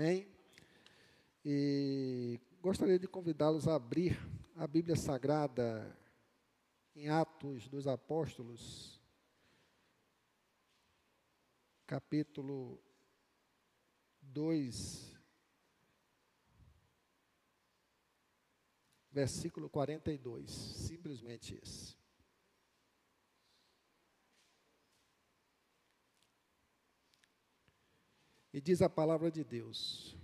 Amém? E gostaria de convidá-los a abrir a Bíblia Sagrada em Atos dos Apóstolos, capítulo 2, versículo 42, simplesmente esse. E diz a palavra de Deus: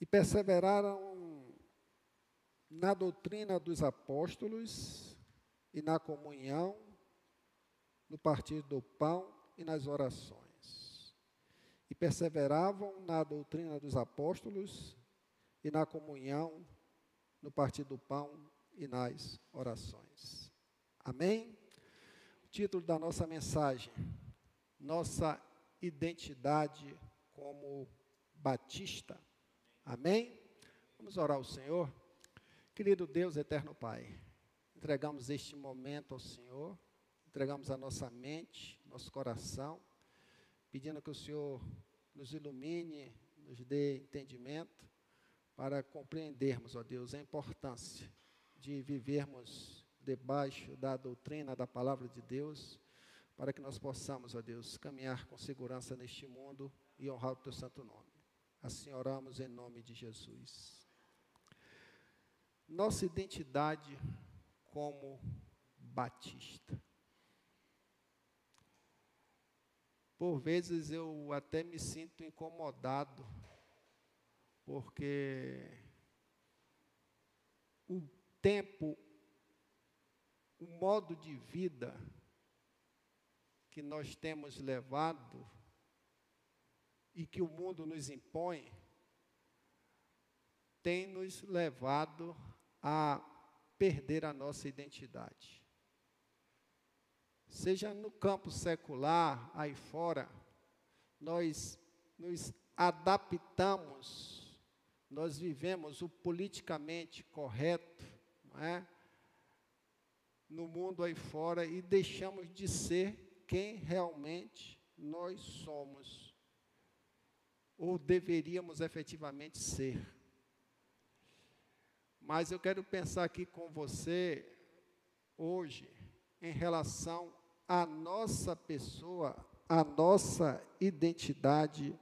E perseveraram na doutrina dos apóstolos e na comunhão, no partir do pão e nas orações. E perseveravam na doutrina dos apóstolos e na comunhão, no partir do pão e nas orações. Amém? O título da nossa mensagem: Nossa identidade como batista. Amém? Vamos orar ao Senhor. Querido Deus, eterno Pai, entregamos este momento ao Senhor, entregamos a nossa mente, nosso coração, pedindo que o Senhor nos ilumine, nos dê entendimento para compreendermos, ó Deus, a importância de vivermos debaixo da doutrina da palavra de Deus para que nós possamos, ó Deus, caminhar com segurança neste mundo e honrar o teu santo nome. Assim oramos em nome de Jesus. Nossa identidade como batista. Por vezes eu até me sinto incomodado, porque o tempo, o modo de vida, que nós temos levado e que o mundo nos impõe, tem nos levado a perder a nossa identidade. Seja no campo secular, aí fora, nós nos adaptamos, nós vivemos o politicamente correto, não é? no mundo aí fora e deixamos de ser quem realmente nós somos, ou deveríamos efetivamente ser. Mas eu quero pensar aqui com você, hoje, em relação à nossa pessoa, à nossa identidade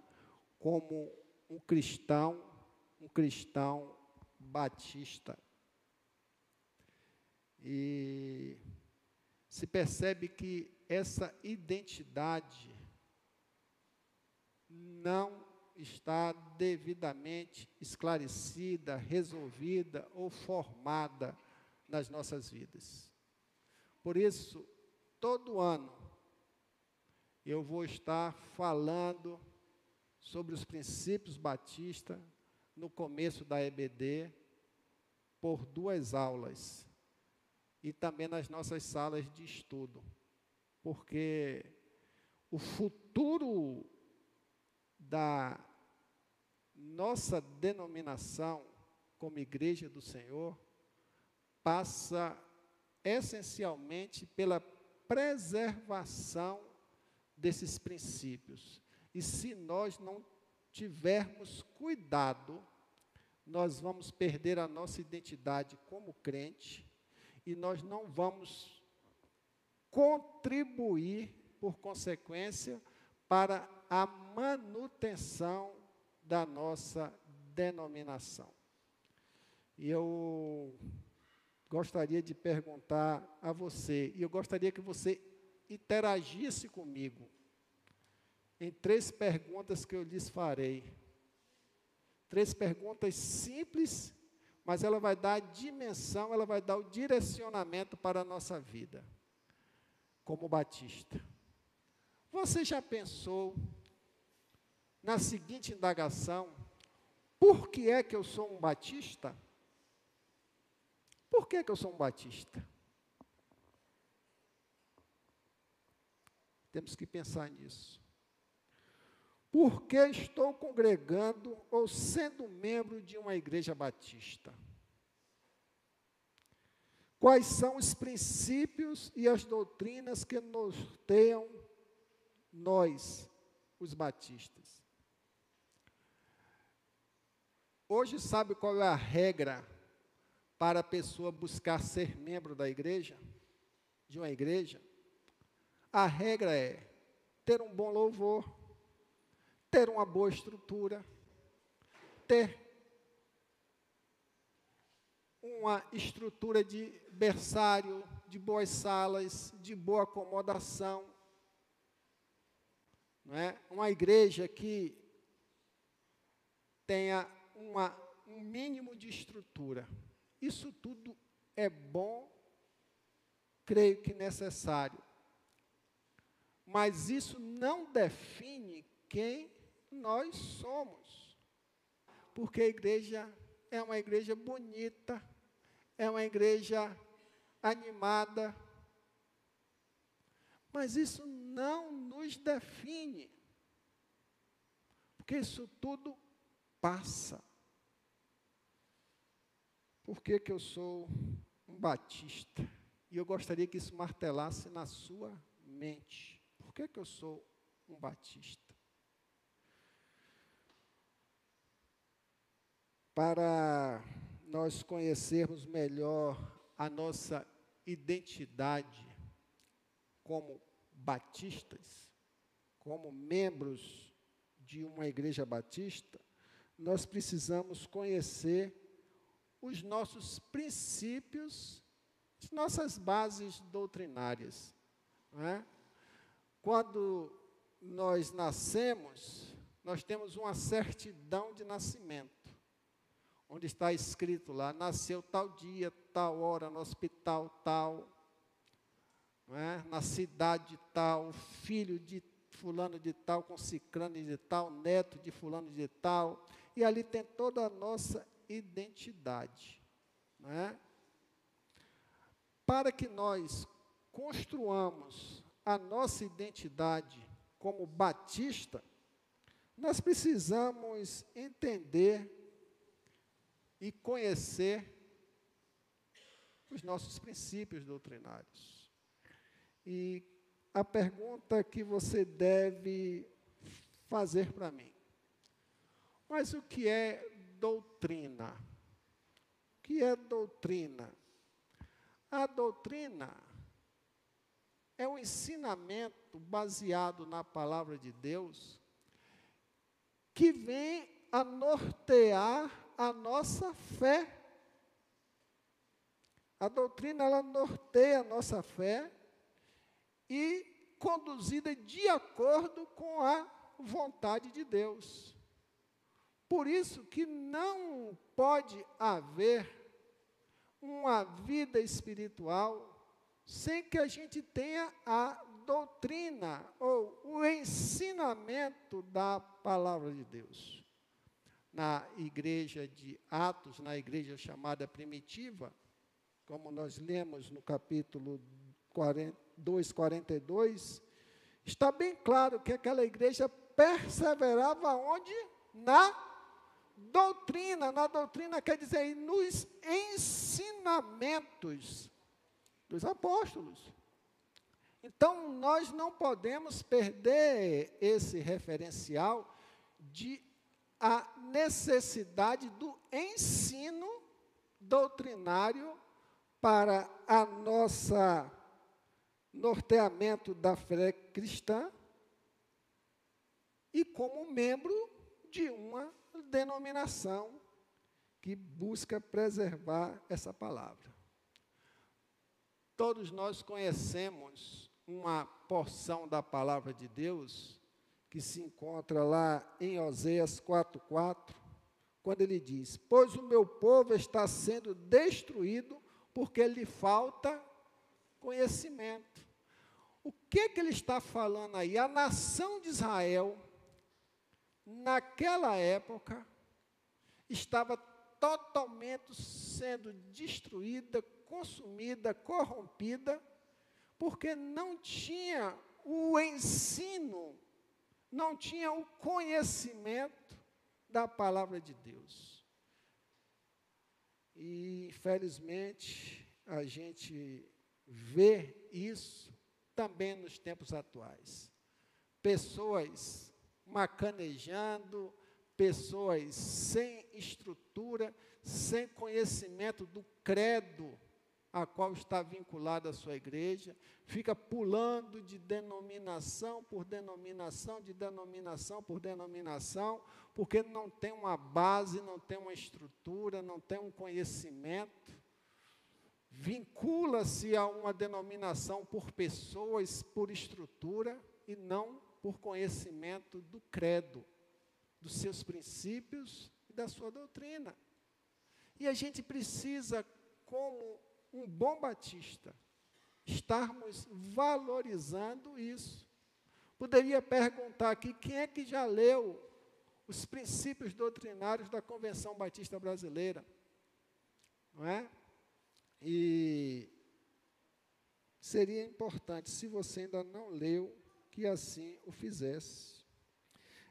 como um cristão, um cristão batista. E se percebe que essa identidade não está devidamente esclarecida, resolvida ou formada nas nossas vidas. Por isso, todo ano, eu vou estar falando sobre os princípios batistas no começo da EBD, por duas aulas, e também nas nossas salas de estudo porque o futuro da nossa denominação como Igreja do Senhor passa essencialmente pela preservação desses princípios. E se nós não tivermos cuidado, nós vamos perder a nossa identidade como crente e nós não vamos contribuir, por consequência, para a manutenção da nossa denominação. E eu gostaria de perguntar a você, e eu gostaria que você interagisse comigo em três perguntas que eu lhes farei. Três perguntas simples, mas ela vai dar a dimensão, ela vai dar o direcionamento para a nossa vida como batista. Você já pensou na seguinte indagação: por que é que eu sou um batista? Por que, é que eu sou um batista? Temos que pensar nisso. Por que estou congregando ou sendo membro de uma igreja batista? Quais são os princípios e as doutrinas que norteiam nós, os batistas? hoje sabe qual é a regra para a pessoa buscar ser membro da igreja? De uma igreja? A regra é ter um bom louvor, ter uma boa estrutura, ter uma estrutura de berçário, de boas salas, de boa acomodação. Não é? Uma igreja que tenha uma, um mínimo de estrutura. Isso tudo é bom, creio que necessário. Mas isso não define quem nós somos. Porque a igreja é uma igreja bonita, é uma igreja animada, mas isso não nos define, porque isso tudo passa. Por que, que eu sou um batista? E eu gostaria que isso martelasse na sua mente. Por que, que eu sou um batista? Para nós conhecermos melhor a nossa identidade como batistas, como membros de uma igreja batista, nós precisamos conhecer os nossos princípios, as nossas bases doutrinárias. É? Quando nós nascemos, nós temos uma certidão de nascimento onde está escrito lá, nasceu tal dia, tal hora, no hospital tal, é? na cidade tal, filho de fulano de tal, com ciclano de tal, neto de fulano de tal, e ali tem toda a nossa identidade. É? Para que nós construamos a nossa identidade como batista, nós precisamos entender e conhecer os nossos princípios doutrinários. E a pergunta que você deve fazer para mim: mas o que é doutrina? O que é doutrina? A doutrina é um ensinamento baseado na palavra de Deus que vem a nortear a nossa fé. A doutrina ela norteia a nossa fé e conduzida de acordo com a vontade de Deus. Por isso que não pode haver uma vida espiritual sem que a gente tenha a doutrina ou o ensinamento da palavra de Deus na igreja de Atos, na igreja chamada primitiva, como nós lemos no capítulo 2, 42, está bem claro que aquela igreja perseverava onde? Na doutrina. Na doutrina quer dizer nos ensinamentos dos apóstolos. Então, nós não podemos perder esse referencial de a necessidade do ensino doutrinário para a nossa norteamento da fé cristã e como membro de uma denominação que busca preservar essa palavra. Todos nós conhecemos uma porção da palavra de Deus que se encontra lá em Oséias 4:4, quando ele diz: "Pois o meu povo está sendo destruído porque lhe falta conhecimento". O que que ele está falando aí? A nação de Israel naquela época estava totalmente sendo destruída, consumida, corrompida, porque não tinha o ensino não tinha o conhecimento da palavra de Deus. E, infelizmente, a gente vê isso também nos tempos atuais. Pessoas macanejando, pessoas sem estrutura, sem conhecimento do credo a qual está vinculada a sua igreja, fica pulando de denominação por denominação, de denominação por denominação, porque não tem uma base, não tem uma estrutura, não tem um conhecimento. Vincula-se a uma denominação por pessoas, por estrutura, e não por conhecimento do credo, dos seus princípios e da sua doutrina. E a gente precisa, como um bom batista, estarmos valorizando isso. Poderia perguntar aqui quem é que já leu os princípios doutrinários da Convenção Batista Brasileira, não é? E seria importante, se você ainda não leu, que assim o fizesse.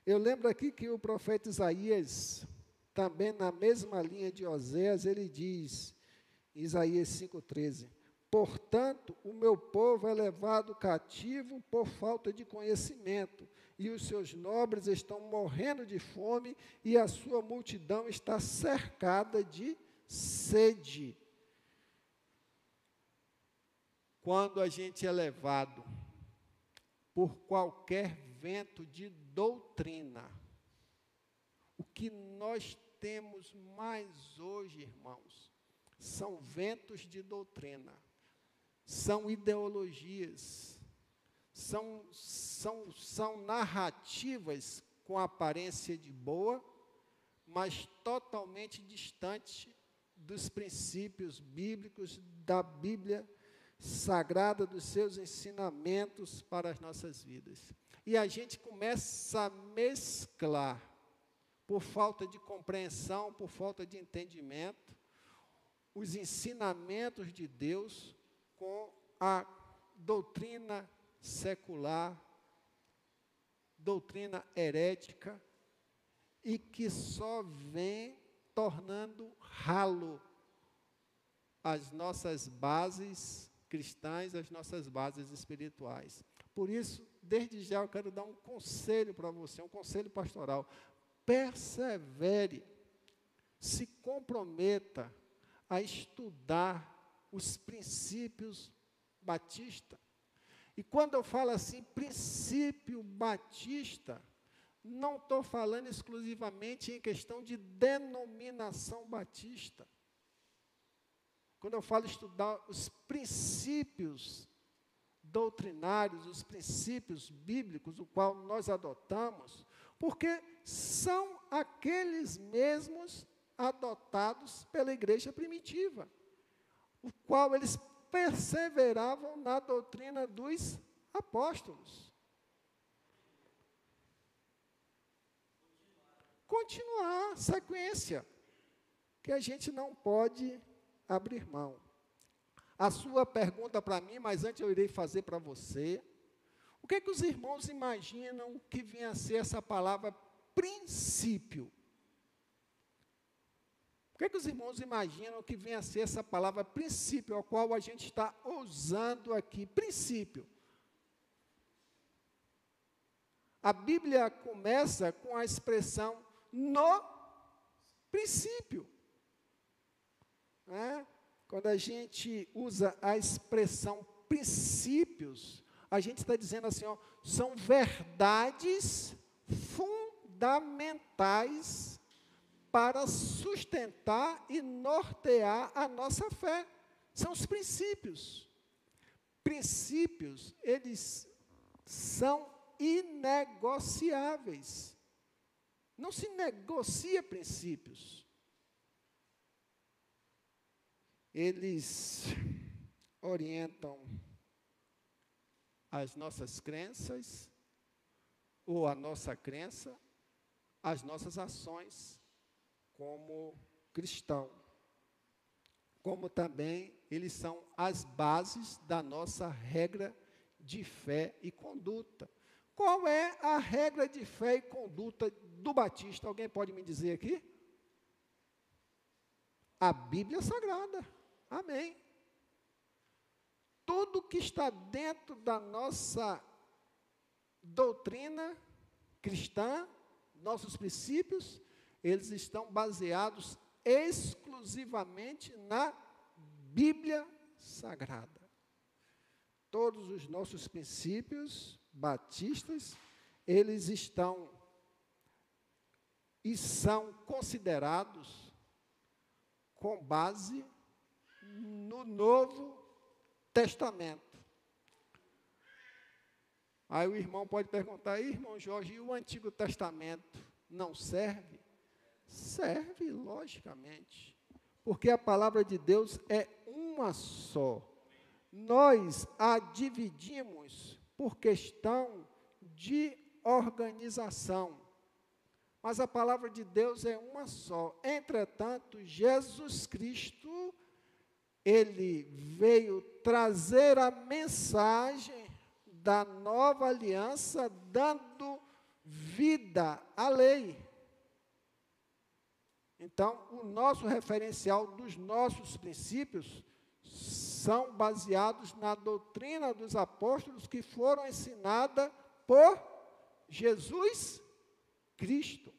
Eu lembro aqui que o profeta Isaías, também na mesma linha de Oséias, ele diz: Isaías 5,13: Portanto, o meu povo é levado cativo por falta de conhecimento, e os seus nobres estão morrendo de fome, e a sua multidão está cercada de sede. Quando a gente é levado por qualquer vento de doutrina, o que nós temos mais hoje, irmãos, são ventos de doutrina, são ideologias, são, são, são narrativas com aparência de boa, mas totalmente distante dos princípios bíblicos da Bíblia sagrada, dos seus ensinamentos para as nossas vidas. E a gente começa a mesclar, por falta de compreensão, por falta de entendimento, os ensinamentos de Deus com a doutrina secular, doutrina herética, e que só vem tornando ralo as nossas bases cristãs, as nossas bases espirituais. Por isso, desde já eu quero dar um conselho para você, um conselho pastoral. Persevere, se comprometa a estudar os princípios batista. E quando eu falo assim, princípio batista, não estou falando exclusivamente em questão de denominação batista. Quando eu falo estudar os princípios doutrinários, os princípios bíblicos, o qual nós adotamos, porque são aqueles mesmos adotados pela igreja primitiva, o qual eles perseveravam na doutrina dos apóstolos. Continuar, sequência, que a gente não pode abrir mão. A sua pergunta para mim, mas antes eu irei fazer para você. O que, é que os irmãos imaginam que vinha a ser essa palavra princípio? Que, é que os irmãos imaginam que venha a ser essa palavra princípio, a qual a gente está usando aqui? Princípio. A Bíblia começa com a expressão no princípio. É? Quando a gente usa a expressão princípios, a gente está dizendo assim, ó, são verdades fundamentais para sustentar e nortear a nossa fé. São os princípios. Princípios, eles são inegociáveis. Não se negocia princípios. Eles orientam as nossas crenças, ou a nossa crença, as nossas ações como cristão. Como também eles são as bases da nossa regra de fé e conduta. Qual é a regra de fé e conduta do Batista? Alguém pode me dizer aqui? A Bíblia Sagrada. Amém. Tudo que está dentro da nossa doutrina cristã, nossos princípios, eles estão baseados exclusivamente na Bíblia Sagrada. Todos os nossos princípios batistas, eles estão e são considerados com base no Novo Testamento. Aí o irmão pode perguntar, irmão Jorge, e o Antigo Testamento não serve? Serve, logicamente, porque a palavra de Deus é uma só. Nós a dividimos por questão de organização. Mas a palavra de Deus é uma só. Entretanto, Jesus Cristo, ele veio trazer a mensagem da nova aliança, dando vida à lei. Então, o nosso referencial dos nossos princípios são baseados na doutrina dos apóstolos que foram ensinadas por Jesus Cristo.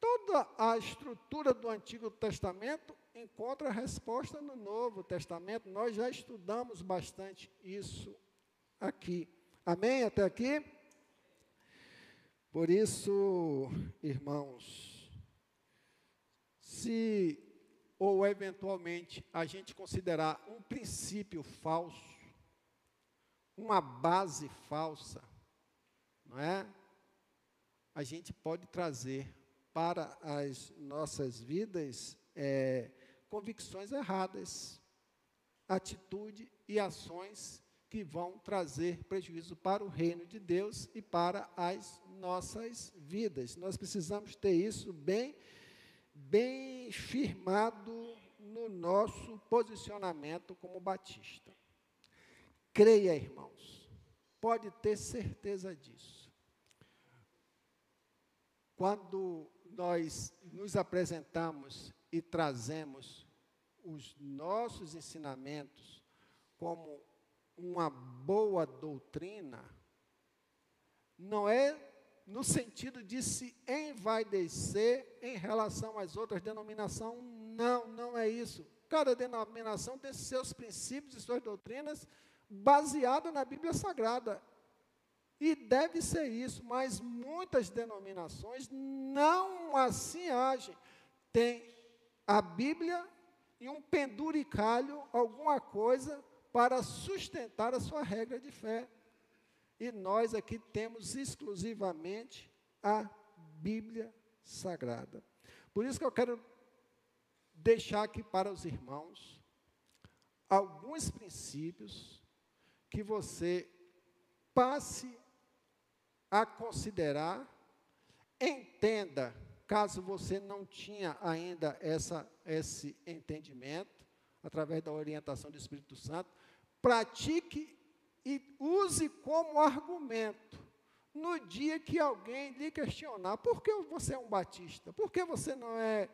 Toda a estrutura do Antigo Testamento encontra resposta no Novo Testamento. Nós já estudamos bastante isso aqui. Amém? Até aqui? Por isso, irmãos, se ou eventualmente a gente considerar um princípio falso, uma base falsa, não é? A gente pode trazer para as nossas vidas é, convicções erradas, atitude e ações que vão trazer prejuízo para o reino de Deus e para as nossas vidas. Nós precisamos ter isso bem bem firmado no nosso posicionamento como batista. Creia, irmãos, pode ter certeza disso. Quando nós nos apresentamos e trazemos os nossos ensinamentos como uma boa doutrina, não é no sentido de se envaidecer em relação às outras denominações. Não, não é isso. Cada denominação tem seus princípios e suas doutrinas baseadas na Bíblia Sagrada. E deve ser isso, mas muitas denominações não assim agem. Tem a Bíblia e um penduricalho, alguma coisa, para sustentar a sua regra de fé. E nós aqui temos exclusivamente a Bíblia Sagrada. Por isso que eu quero deixar aqui para os irmãos alguns princípios que você passe a considerar, entenda, caso você não tinha ainda essa, esse entendimento, através da orientação do Espírito Santo, pratique e use como argumento no dia que alguém lhe questionar: por que você é um batista? Por que você não é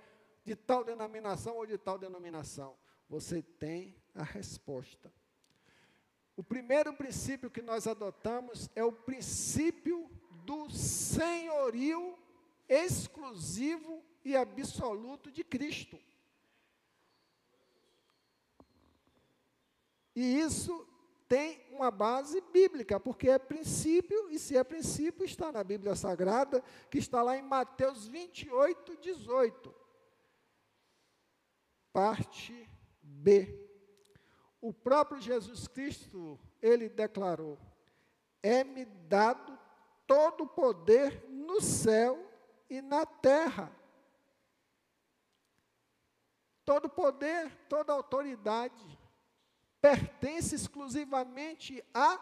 de tal denominação ou de tal denominação? Você tem a resposta. O primeiro princípio que nós adotamos é o princípio do senhorio exclusivo e absoluto de Cristo. E isso tem uma base bíblica, porque é princípio, e se é princípio, está na Bíblia Sagrada, que está lá em Mateus 28, 18. Parte B. O próprio Jesus Cristo, ele declarou: É-me dado todo o poder no céu e na terra. Todo poder, toda autoridade pertence exclusivamente a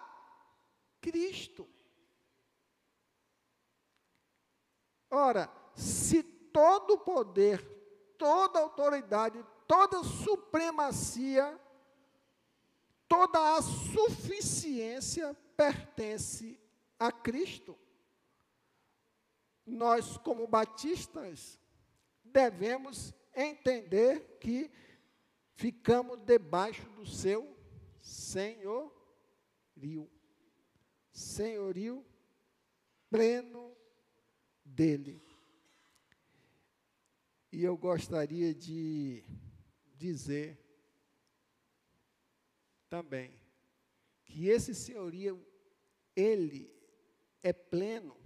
Cristo. Ora, se todo poder, toda autoridade, toda supremacia, toda a suficiência pertence a Cristo, nós, como batistas, devemos entender que ficamos debaixo do seu senhorio. Senhorio pleno dele. E eu gostaria de dizer também que esse senhorio, ele é pleno,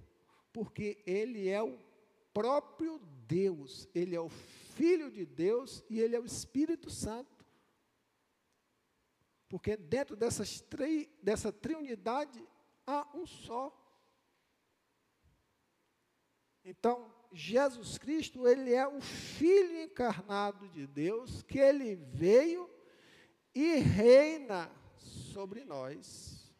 porque ele é o próprio Deus, ele é o Filho de Deus e ele é o Espírito Santo. Porque dentro dessas tri, dessa triunidade há um só. Então, Jesus Cristo, ele é o Filho encarnado de Deus, que ele veio e reina sobre nós.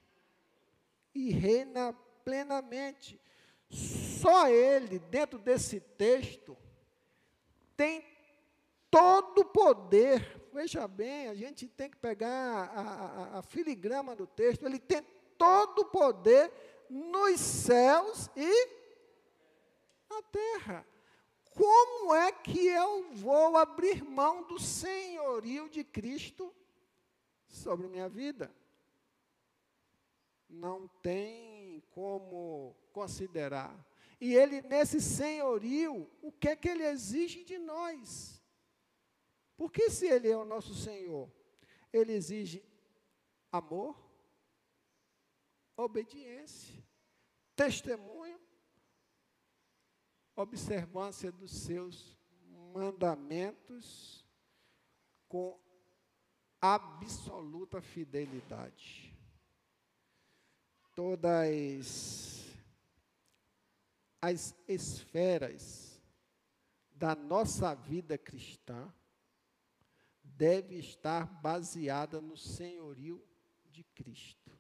E reina plenamente. Só ele, dentro desse texto, tem todo o poder. Veja bem, a gente tem que pegar a, a, a filigrama do texto. Ele tem todo o poder nos céus e na terra. Como é que eu vou abrir mão do senhorio de Cristo sobre minha vida? Não tem como considerar. E ele, nesse senhorio, o que é que ele exige de nós? Porque se ele é o nosso Senhor, ele exige amor, obediência, testemunho, observância dos seus mandamentos com absoluta fidelidade. Todas as esferas da nossa vida cristã deve estar baseada no senhorio de Cristo.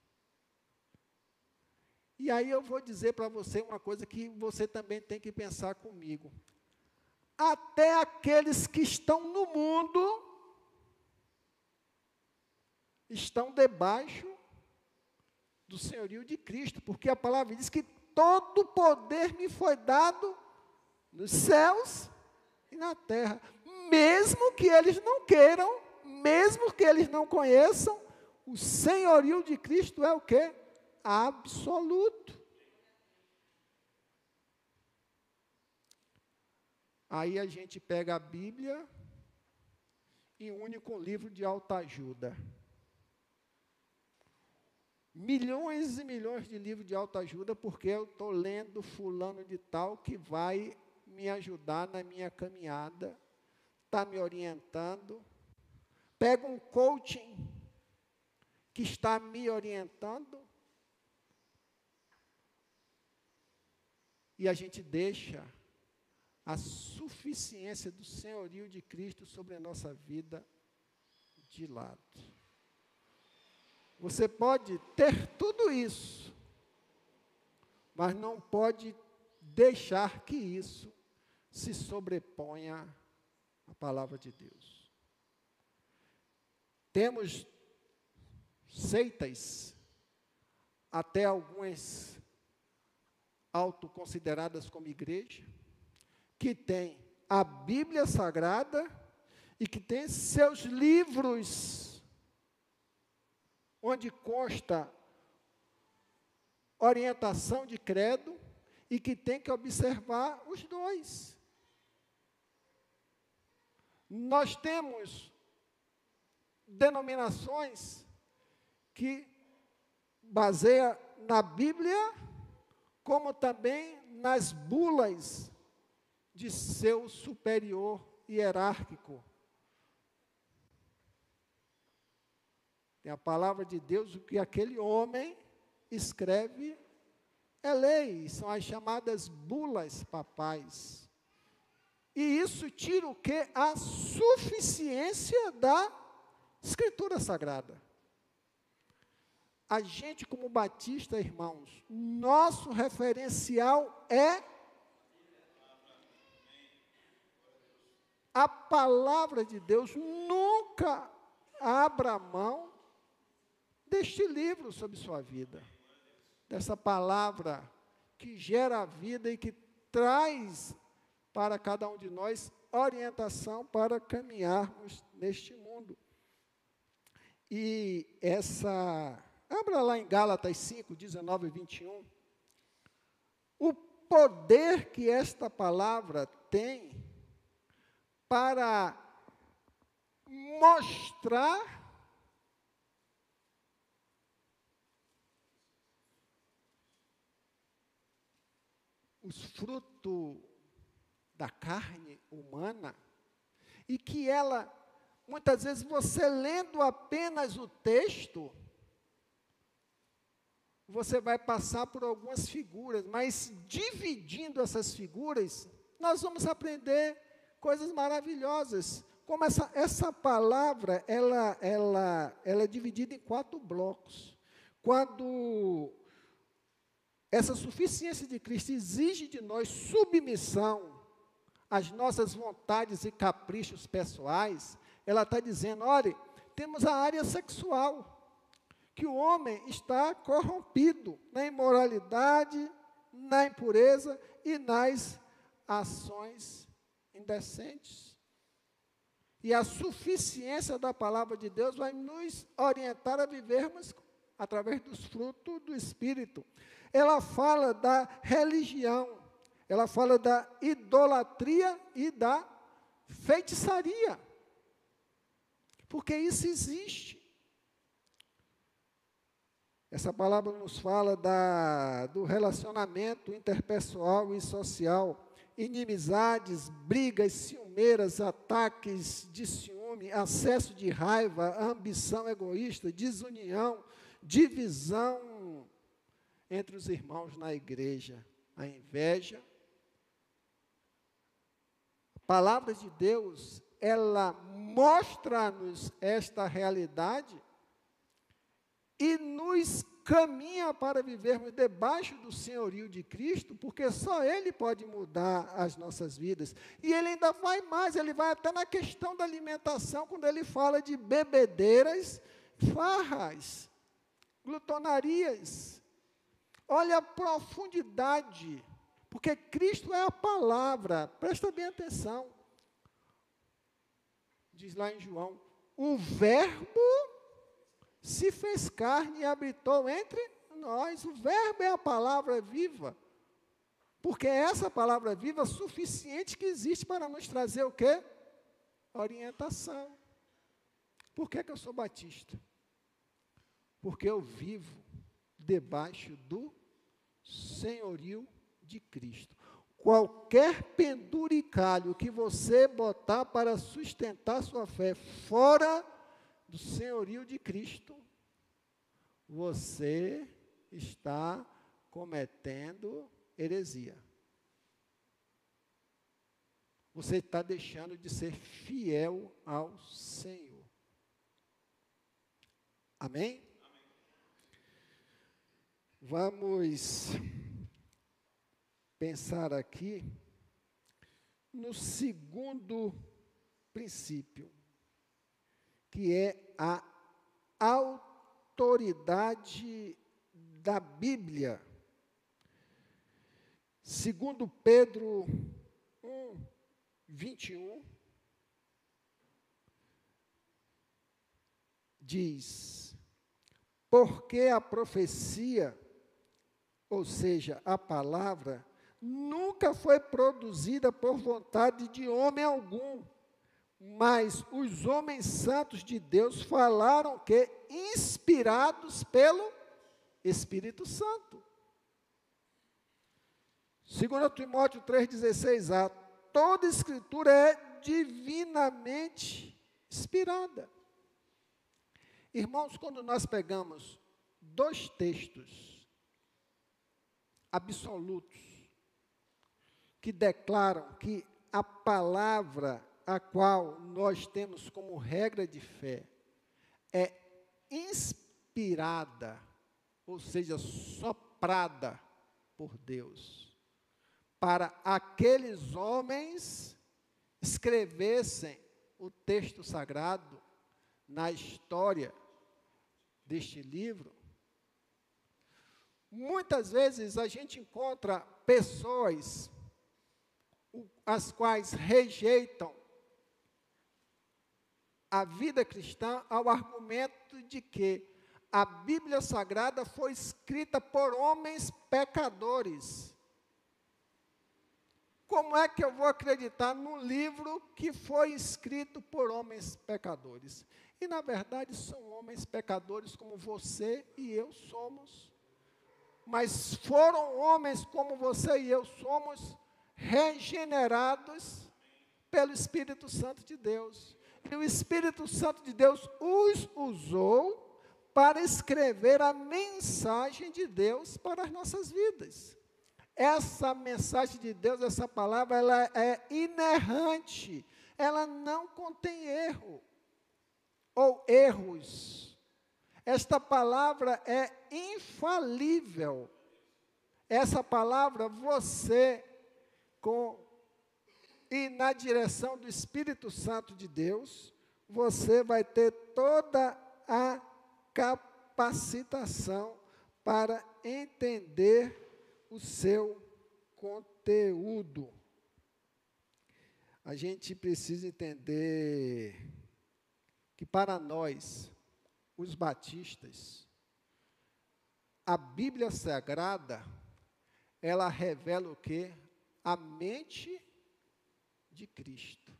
E aí eu vou dizer para você uma coisa que você também tem que pensar comigo. Até aqueles que estão no mundo estão debaixo do senhorio de Cristo, porque a palavra diz que todo poder me foi dado nos céus e na terra. Mesmo que eles não queiram, mesmo que eles não conheçam, o senhorio de Cristo é o que? Absoluto. Aí a gente pega a Bíblia e une com o livro de alta ajuda milhões e milhões de livros de autoajuda, porque eu estou lendo fulano de tal que vai me ajudar na minha caminhada, está me orientando. Pega um coaching que está me orientando. E a gente deixa a suficiência do senhorio de Cristo sobre a nossa vida de lado. Você pode ter tudo isso, mas não pode deixar que isso se sobreponha à palavra de Deus. Temos seitas, até algumas autoconsideradas como igreja, que tem a Bíblia Sagrada e que tem seus livros onde consta orientação de credo e que tem que observar os dois. Nós temos denominações que baseia na Bíblia, como também nas bulas de seu superior hierárquico. Tem a palavra de Deus, o que aquele homem escreve é lei, são as chamadas bulas papais. E isso tira o que? A suficiência da Escritura Sagrada. A gente, como batista, irmãos, nosso referencial é a palavra de Deus. Nunca abra mão deste livro sobre sua vida, dessa palavra que gera vida e que traz para cada um de nós orientação para caminharmos neste mundo. E essa, abra lá em Gálatas 5, 19 e 21, o poder que esta palavra tem para mostrar os frutos da carne humana e que ela, muitas vezes, você lendo apenas o texto, você vai passar por algumas figuras, mas dividindo essas figuras, nós vamos aprender coisas maravilhosas. Como essa, essa palavra, ela, ela, ela é dividida em quatro blocos. Quando essa suficiência de Cristo exige de nós submissão às nossas vontades e caprichos pessoais. Ela está dizendo: olha, temos a área sexual, que o homem está corrompido na imoralidade, na impureza e nas ações indecentes. E a suficiência da palavra de Deus vai nos orientar a vivermos através dos frutos do Espírito ela fala da religião, ela fala da idolatria e da feitiçaria. Porque isso existe. Essa palavra nos fala da, do relacionamento interpessoal e social, inimizades, brigas ciumeiras, ataques de ciúme, acesso de raiva, ambição egoísta, desunião, divisão entre os irmãos na igreja, a inveja. A palavra de Deus, ela mostra-nos esta realidade e nos caminha para vivermos debaixo do senhorio de Cristo, porque só Ele pode mudar as nossas vidas. E Ele ainda vai mais, Ele vai até na questão da alimentação, quando Ele fala de bebedeiras, farras, glutonarias, Olha a profundidade, porque Cristo é a palavra, presta bem atenção. Diz lá em João: o Verbo se fez carne e habitou entre nós. O Verbo é a palavra viva. Porque é essa palavra viva suficiente que existe para nos trazer o quê? Orientação. Por que, que eu sou batista? Porque eu vivo debaixo do senhorio de Cristo. Qualquer penduricalho que você botar para sustentar sua fé fora do senhorio de Cristo, você está cometendo heresia. Você está deixando de ser fiel ao Senhor. Amém? Vamos pensar aqui no segundo princípio, que é a autoridade da Bíblia. Segundo Pedro 1, 21, diz: Porque a profecia ou seja, a palavra, nunca foi produzida por vontade de homem algum, mas os homens santos de Deus falaram que inspirados pelo Espírito Santo. 2 Timóteo 3,16a, toda escritura é divinamente inspirada. Irmãos, quando nós pegamos dois textos, absolutos que declaram que a palavra a qual nós temos como regra de fé é inspirada, ou seja, soprada por Deus, para aqueles homens escrevessem o texto sagrado na história deste livro, Muitas vezes a gente encontra pessoas as quais rejeitam a vida cristã ao argumento de que a Bíblia Sagrada foi escrita por homens pecadores. como é que eu vou acreditar num livro que foi escrito por homens pecadores? E, na verdade, são homens pecadores como você e eu somos. Mas foram homens como você e eu somos, regenerados pelo Espírito Santo de Deus. E o Espírito Santo de Deus os usou para escrever a mensagem de Deus para as nossas vidas. Essa mensagem de Deus, essa palavra, ela é inerrante, ela não contém erro ou erros. Esta palavra é infalível. Essa palavra você com e na direção do Espírito Santo de Deus, você vai ter toda a capacitação para entender o seu conteúdo. A gente precisa entender que para nós, os batistas, a Bíblia Sagrada, ela revela o que? A mente de Cristo.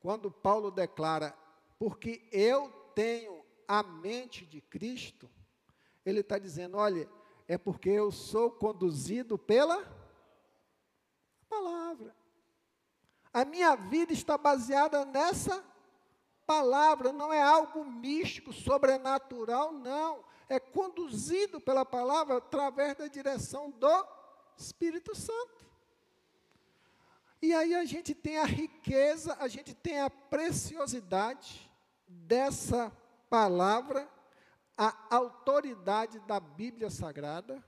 Quando Paulo declara, porque eu tenho a mente de Cristo, ele está dizendo: olha, é porque eu sou conduzido pela palavra. A minha vida está baseada nessa palavra, não é algo místico, sobrenatural, não. É conduzido pela palavra através da direção do Espírito Santo. E aí a gente tem a riqueza, a gente tem a preciosidade dessa palavra, a autoridade da Bíblia Sagrada,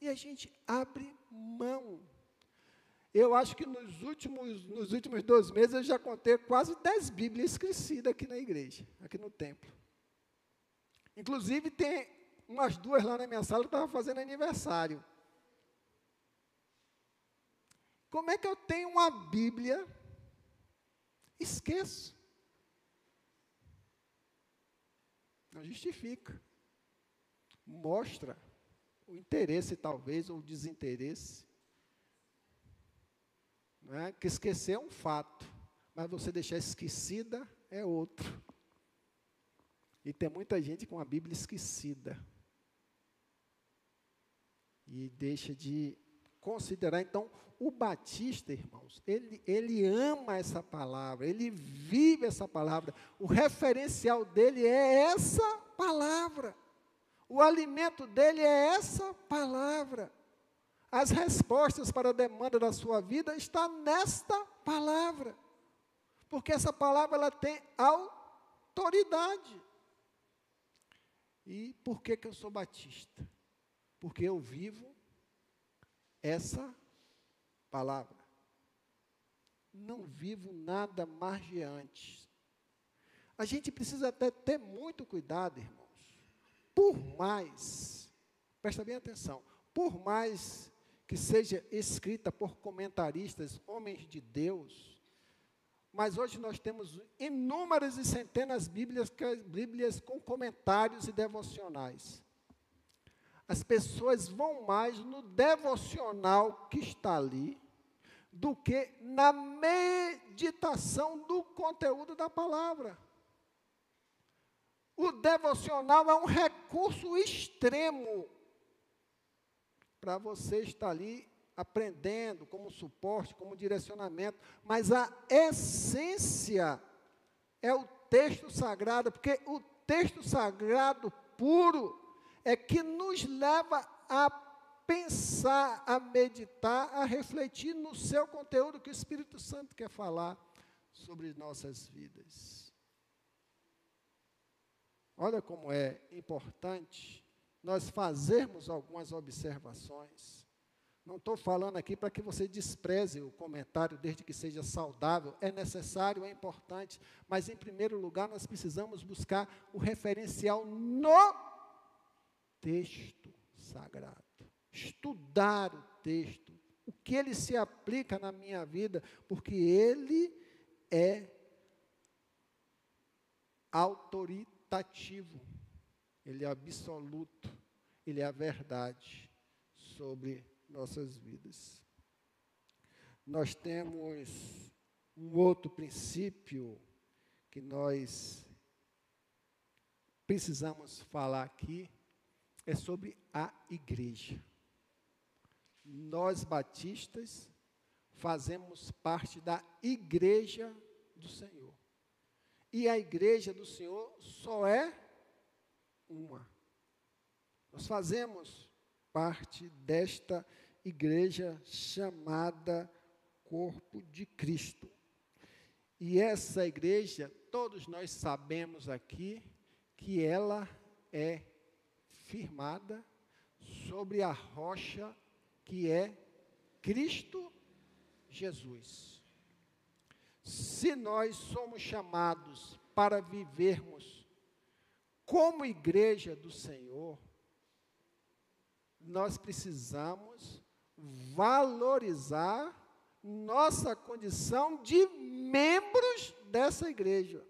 e a gente abre mão. Eu acho que nos últimos, nos últimos dois meses eu já contei quase dez Bíblias esquecidas aqui na igreja, aqui no templo. Inclusive tem umas duas lá na minha sala que estavam fazendo aniversário. Como é que eu tenho uma Bíblia? Esqueço. Não justifica. Mostra o interesse, talvez, ou o desinteresse. Não é? Que esquecer é um fato, mas você deixar esquecida é outro. E tem muita gente com a Bíblia esquecida. E deixa de considerar, então, o Batista, irmãos, ele, ele ama essa palavra, ele vive essa palavra. O referencial dele é essa palavra. O alimento dele é essa palavra. As respostas para a demanda da sua vida estão nesta palavra. Porque essa palavra ela tem autoridade. E por que, que eu sou batista? Porque eu vivo essa palavra. Não vivo nada margeante. A gente precisa até ter muito cuidado, irmãos. Por mais, presta bem atenção, por mais que seja escrita por comentaristas, homens de Deus, mas hoje nós temos inúmeras e centenas bíblias, bíblias com comentários e devocionais. As pessoas vão mais no devocional que está ali do que na meditação do conteúdo da palavra. O devocional é um recurso extremo para você estar ali aprendendo como suporte, como direcionamento, mas a essência é o texto sagrado, porque o texto sagrado puro é que nos leva a pensar, a meditar, a refletir no seu conteúdo que o Espírito Santo quer falar sobre nossas vidas. Olha como é importante nós fazermos algumas observações. Não estou falando aqui para que você despreze o comentário, desde que seja saudável. É necessário, é importante, mas em primeiro lugar nós precisamos buscar o referencial no texto sagrado, estudar o texto, o que ele se aplica na minha vida, porque ele é autoritativo, ele é absoluto, ele é a verdade sobre nossas vidas. nós temos um outro princípio que nós precisamos falar aqui, é sobre a igreja. Nós batistas fazemos parte da igreja do Senhor. E a igreja do Senhor só é uma. Nós fazemos parte desta igreja chamada Corpo de Cristo. E essa igreja, todos nós sabemos aqui, que ela é firmada sobre a rocha que é Cristo Jesus. Se nós somos chamados para vivermos como igreja do Senhor, nós precisamos valorizar nossa condição de membros dessa igreja.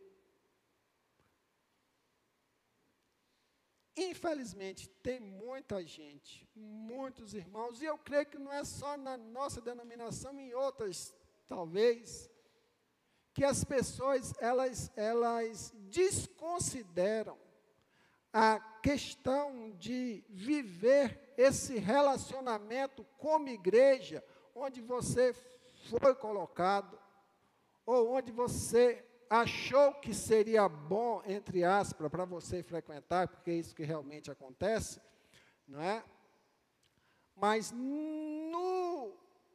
Infelizmente, tem muita gente, muitos irmãos, e eu creio que não é só na nossa denominação, em outras, talvez, que as pessoas, elas, elas desconsideram a questão de viver esse relacionamento como igreja, onde você foi colocado, ou onde você achou que seria bom, entre aspas, para você frequentar, porque é isso que realmente acontece, não é? Mas no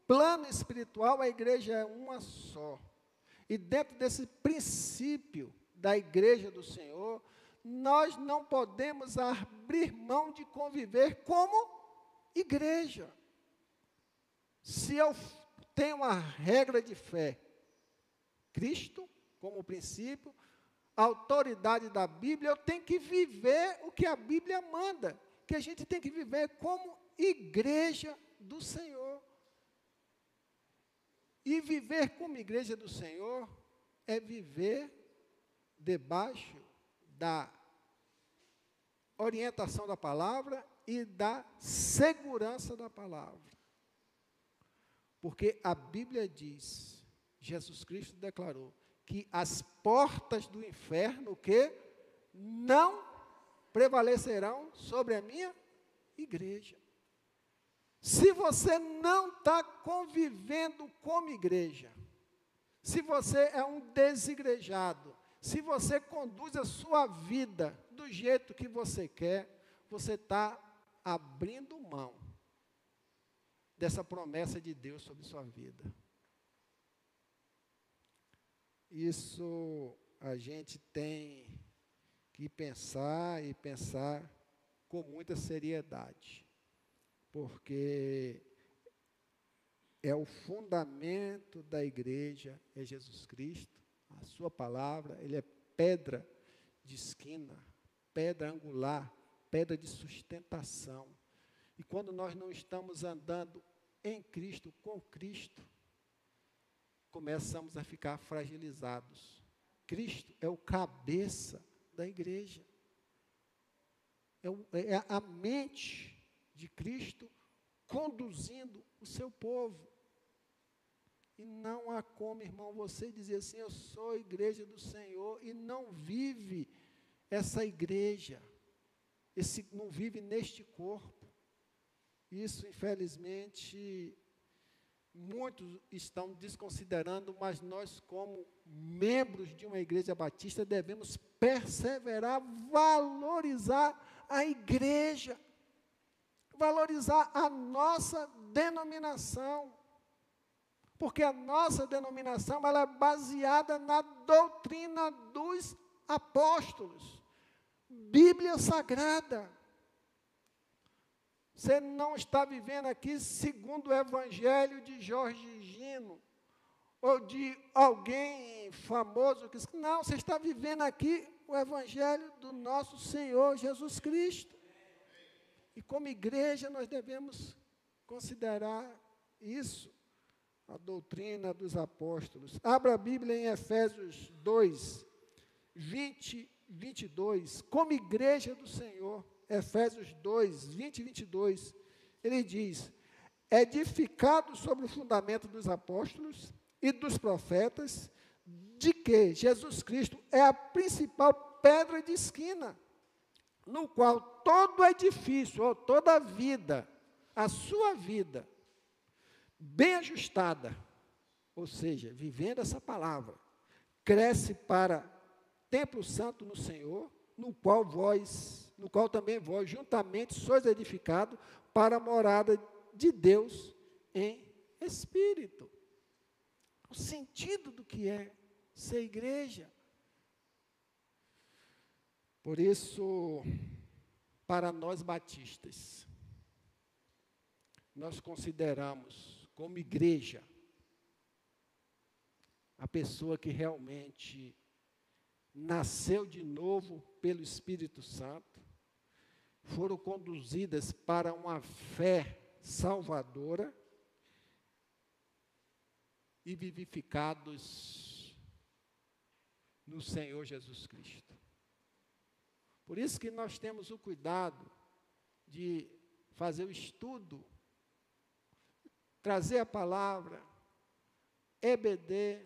plano espiritual, a igreja é uma só. E dentro desse princípio da igreja do Senhor, nós não podemos abrir mão de conviver como igreja. Se eu tenho uma regra de fé, Cristo, como princípio, a autoridade da Bíblia, eu tenho que viver o que a Bíblia manda, que a gente tem que viver como igreja do Senhor. E viver como igreja do Senhor é viver debaixo da orientação da palavra e da segurança da palavra. Porque a Bíblia diz, Jesus Cristo declarou, que as portas do inferno que não prevalecerão sobre a minha igreja. Se você não está convivendo como igreja, se você é um desigrejado, se você conduz a sua vida do jeito que você quer, você está abrindo mão dessa promessa de Deus sobre sua vida. Isso a gente tem que pensar e pensar com muita seriedade, porque é o fundamento da igreja, é Jesus Cristo, sua palavra, ele é pedra de esquina, pedra angular, pedra de sustentação. E quando nós não estamos andando em Cristo, com Cristo, começamos a ficar fragilizados. Cristo é o cabeça da igreja. É, é a mente de Cristo conduzindo o seu povo. E não há como, irmão, você dizer assim: Eu sou a igreja do Senhor e não vive essa igreja, esse, não vive neste corpo. Isso, infelizmente, muitos estão desconsiderando, mas nós, como membros de uma igreja batista, devemos perseverar, valorizar a igreja, valorizar a nossa denominação. Porque a nossa denominação ela é baseada na doutrina dos apóstolos, Bíblia Sagrada. Você não está vivendo aqui segundo o evangelho de Jorge Gino, ou de alguém famoso que não, você está vivendo aqui o evangelho do nosso Senhor Jesus Cristo. E como igreja nós devemos considerar isso, a doutrina dos apóstolos. Abra a Bíblia em Efésios 2, 20, 22. Como igreja do Senhor, Efésios 2, 20 e 22, ele diz: edificado sobre o fundamento dos apóstolos e dos profetas, de que Jesus Cristo é a principal pedra de esquina, no qual todo edifício, ou toda vida, a sua vida, bem ajustada, ou seja, vivendo essa palavra, cresce para templo santo no Senhor, no qual vós, no qual também vós juntamente sois edificados para a morada de Deus em espírito. O sentido do que é ser igreja. Por isso, para nós batistas, nós consideramos como igreja a pessoa que realmente nasceu de novo pelo Espírito Santo, foram conduzidas para uma fé salvadora e vivificados no Senhor Jesus Cristo. Por isso que nós temos o cuidado de fazer o estudo, trazer a palavra, EBD,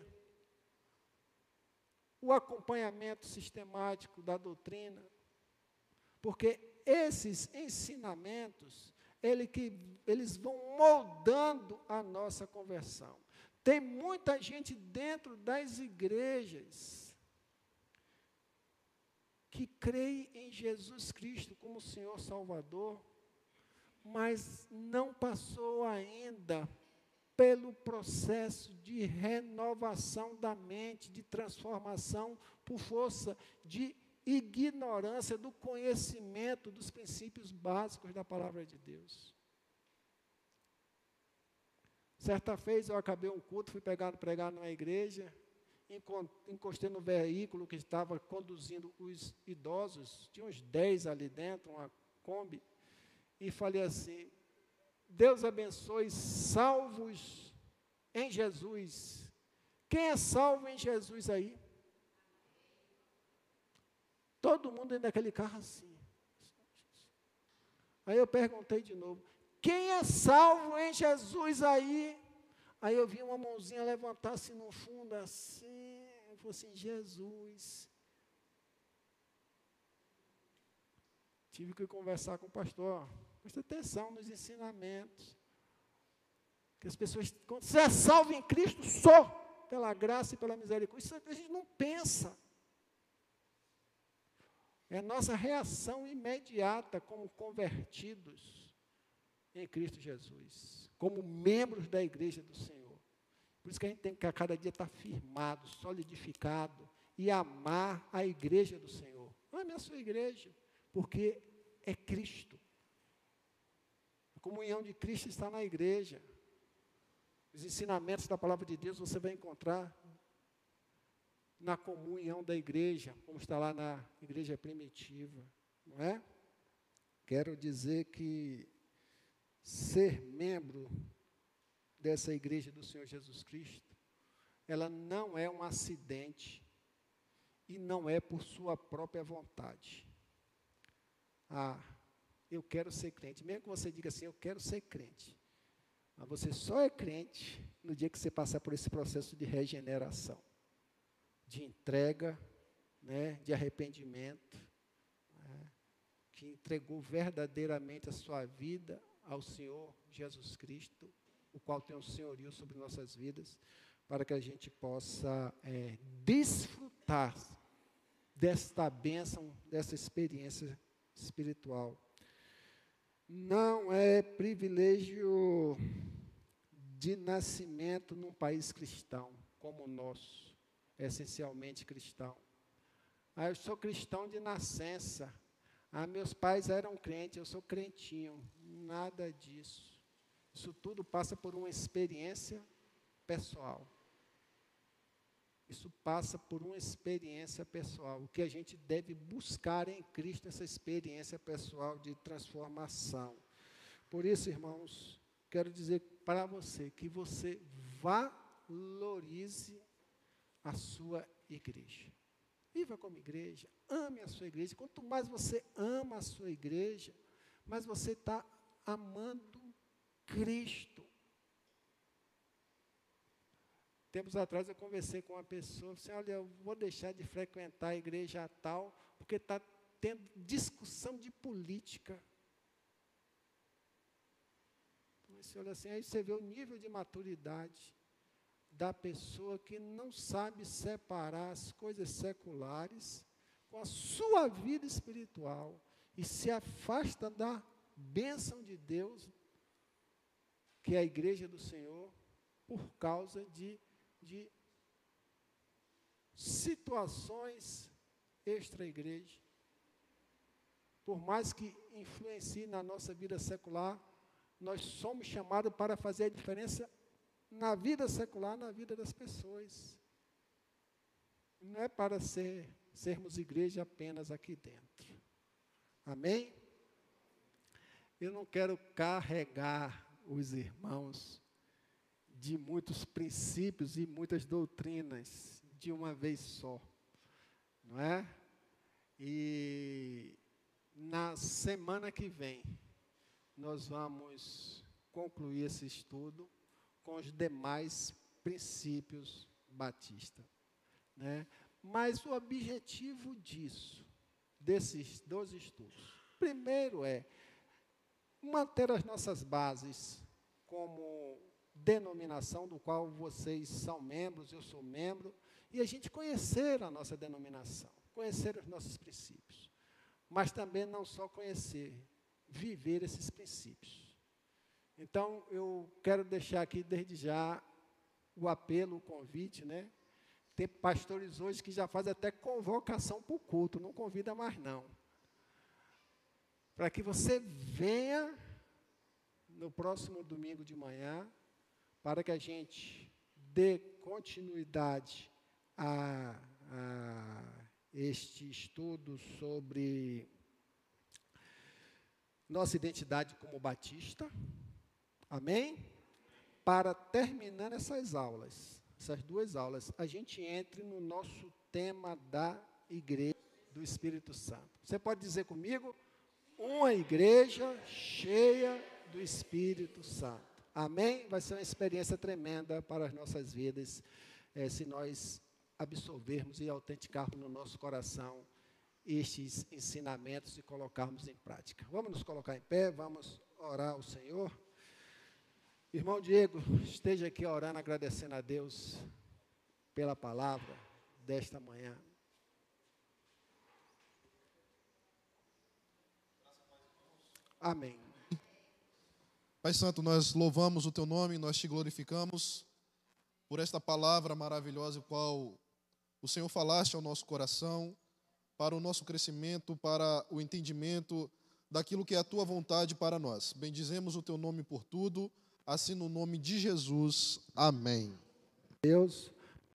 o acompanhamento sistemático da doutrina, porque esses ensinamentos, ele que, eles vão moldando a nossa conversão. Tem muita gente dentro das igrejas que crê em Jesus Cristo como Senhor Salvador, mas não passou ainda pelo processo de renovação da mente, de transformação por força de ignorância do conhecimento dos princípios básicos da palavra de Deus. Certa vez eu acabei um culto, fui pegar, pregar numa igreja, encostei no veículo que estava conduzindo os idosos, tinha uns 10 ali dentro, uma Kombi, e falei assim: Deus abençoe, salvos em Jesus. Quem é salvo em Jesus aí? Todo mundo dentro daquele carro assim. Aí eu perguntei de novo: quem é salvo em Jesus aí? Aí eu vi uma mãozinha levantar-se no fundo assim. Eu falei assim: Jesus. Tive que conversar com o pastor. Presta atenção nos ensinamentos. Que as pessoas, quando você é salvo em Cristo, só pela graça e pela misericórdia. Isso a gente não pensa. É a nossa reação imediata como convertidos em Cristo Jesus, como membros da igreja do Senhor. Por isso que a gente tem que a cada dia estar firmado, solidificado e amar a igreja do Senhor. Ame a sua igreja, porque é Cristo. A comunhão de Cristo está na igreja. Os ensinamentos da palavra de Deus você vai encontrar na comunhão da igreja, como está lá na igreja primitiva, não é? Quero dizer que ser membro dessa igreja do Senhor Jesus Cristo, ela não é um acidente e não é por sua própria vontade. Ah, eu quero ser crente. Mesmo que você diga assim, eu quero ser crente. Mas você só é crente no dia que você passar por esse processo de regeneração, de entrega, né, de arrependimento, né, que entregou verdadeiramente a sua vida ao Senhor Jesus Cristo, o qual tem o senhorio sobre nossas vidas, para que a gente possa é, desfrutar desta bênção, dessa experiência espiritual não é privilégio de nascimento num país cristão como o nosso, essencialmente cristão. Ah, eu sou cristão de nascença. Ah, meus pais eram crentes, eu sou crentinho. Nada disso. Isso tudo passa por uma experiência pessoal. Isso passa por uma experiência pessoal. O que a gente deve buscar em Cristo, essa experiência pessoal de transformação. Por isso, irmãos, quero dizer para você que você valorize a sua igreja. Viva como igreja, ame a sua igreja. Quanto mais você ama a sua igreja, mais você está amando Cristo. Tempos atrás eu conversei com uma pessoa, disse, olha, eu vou deixar de frequentar a igreja tal, porque está tendo discussão de política. Você olha assim, aí você vê o nível de maturidade da pessoa que não sabe separar as coisas seculares com a sua vida espiritual e se afasta da bênção de Deus, que é a igreja do Senhor, por causa de, de situações extra-igreja. Por mais que influencie na nossa vida secular, nós somos chamados para fazer a diferença na vida secular, na vida das pessoas. Não é para ser, sermos igreja apenas aqui dentro. Amém? Eu não quero carregar os irmãos de muitos princípios e muitas doutrinas de uma vez só. Não é? E na semana que vem, nós vamos concluir esse estudo com os demais princípios batistas. Né? Mas o objetivo disso, desses dois estudos, primeiro é manter as nossas bases como denominação do qual vocês são membros, eu sou membro, e a gente conhecer a nossa denominação, conhecer os nossos princípios. Mas também não só conhecer, viver esses princípios. Então, eu quero deixar aqui desde já o apelo, o convite, né? Tem pastores hoje que já fazem até convocação para o culto, não convida mais não. Para que você venha no próximo domingo de manhã, para que a gente dê continuidade a, a este estudo sobre nossa identidade como batista. Amém? Para terminar essas aulas, essas duas aulas, a gente entre no nosso tema da igreja do Espírito Santo. Você pode dizer comigo? Uma igreja cheia do Espírito Santo. Amém? Vai ser uma experiência tremenda para as nossas vidas, é, se nós absorvermos e autenticarmos no nosso coração estes ensinamentos e colocarmos em prática. Vamos nos colocar em pé, vamos orar ao Senhor. Irmão Diego, esteja aqui orando, agradecendo a Deus pela palavra desta manhã. Amém. Pai Santo, nós louvamos o Teu nome, nós te glorificamos por esta palavra maravilhosa, qual o Senhor falaste ao nosso coração para o nosso crescimento, para o entendimento daquilo que é a tua vontade para nós. Bendizemos o teu nome por tudo, assim no nome de Jesus. Amém. Deus